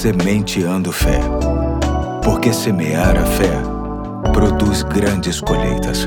Sementeando Fé. Porque semear a fé produz grandes colheitas.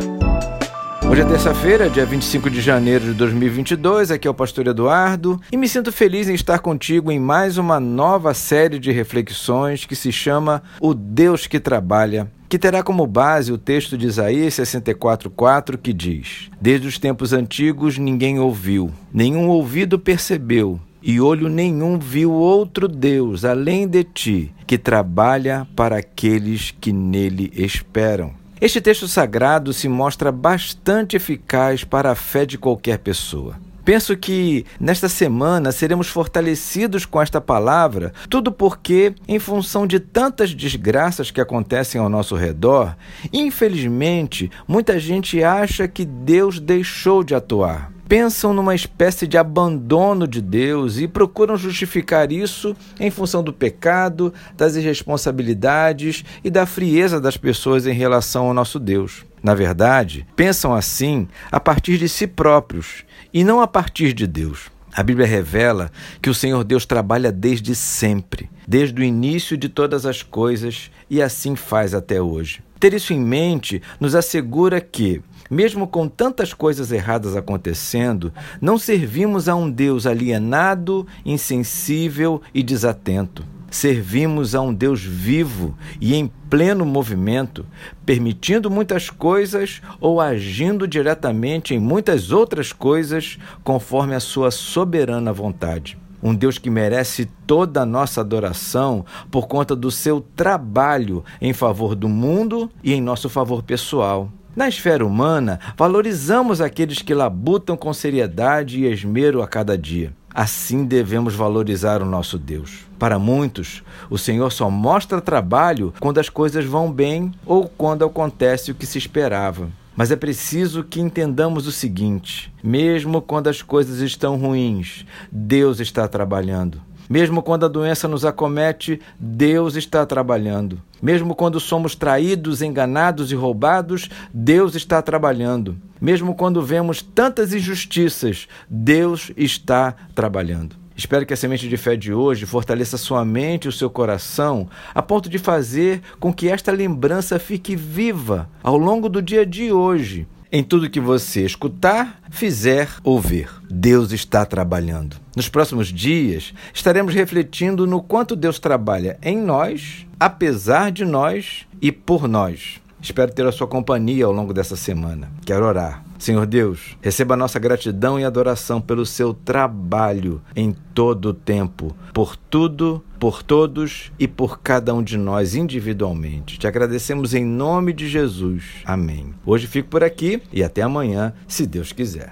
Hoje é terça-feira, dia 25 de janeiro de 2022. Aqui é o Pastor Eduardo e me sinto feliz em estar contigo em mais uma nova série de reflexões que se chama O Deus que Trabalha que terá como base o texto de Isaías 64:4 que diz: Desde os tempos antigos ninguém ouviu, nenhum ouvido percebeu, e olho nenhum viu outro Deus além de ti, que trabalha para aqueles que nele esperam. Este texto sagrado se mostra bastante eficaz para a fé de qualquer pessoa. Penso que nesta semana seremos fortalecidos com esta palavra, tudo porque, em função de tantas desgraças que acontecem ao nosso redor, infelizmente, muita gente acha que Deus deixou de atuar pensam numa espécie de abandono de Deus e procuram justificar isso em função do pecado, das irresponsabilidades e da frieza das pessoas em relação ao nosso Deus. Na verdade, pensam assim a partir de si próprios e não a partir de Deus. A Bíblia revela que o Senhor Deus trabalha desde sempre, desde o início de todas as coisas, e assim faz até hoje. Ter isso em mente nos assegura que, mesmo com tantas coisas erradas acontecendo, não servimos a um Deus alienado, insensível e desatento. Servimos a um Deus vivo e em pleno movimento, permitindo muitas coisas ou agindo diretamente em muitas outras coisas conforme a sua soberana vontade. Um Deus que merece toda a nossa adoração por conta do seu trabalho em favor do mundo e em nosso favor pessoal. Na esfera humana, valorizamos aqueles que labutam com seriedade e esmero a cada dia. Assim devemos valorizar o nosso Deus. Para muitos, o Senhor só mostra trabalho quando as coisas vão bem ou quando acontece o que se esperava. Mas é preciso que entendamos o seguinte: mesmo quando as coisas estão ruins, Deus está trabalhando. Mesmo quando a doença nos acomete, Deus está trabalhando. Mesmo quando somos traídos, enganados e roubados, Deus está trabalhando. Mesmo quando vemos tantas injustiças, Deus está trabalhando. Espero que a semente de fé de hoje fortaleça sua mente e o seu coração, a ponto de fazer com que esta lembrança fique viva ao longo do dia de hoje, em tudo que você escutar, fizer ou ver. Deus está trabalhando. Nos próximos dias, estaremos refletindo no quanto Deus trabalha em nós, apesar de nós e por nós. Espero ter a sua companhia ao longo dessa semana. Quero orar. Senhor Deus, receba nossa gratidão e adoração pelo seu trabalho em todo o tempo, por tudo, por todos e por cada um de nós individualmente. Te agradecemos em nome de Jesus. Amém. Hoje fico por aqui e até amanhã, se Deus quiser.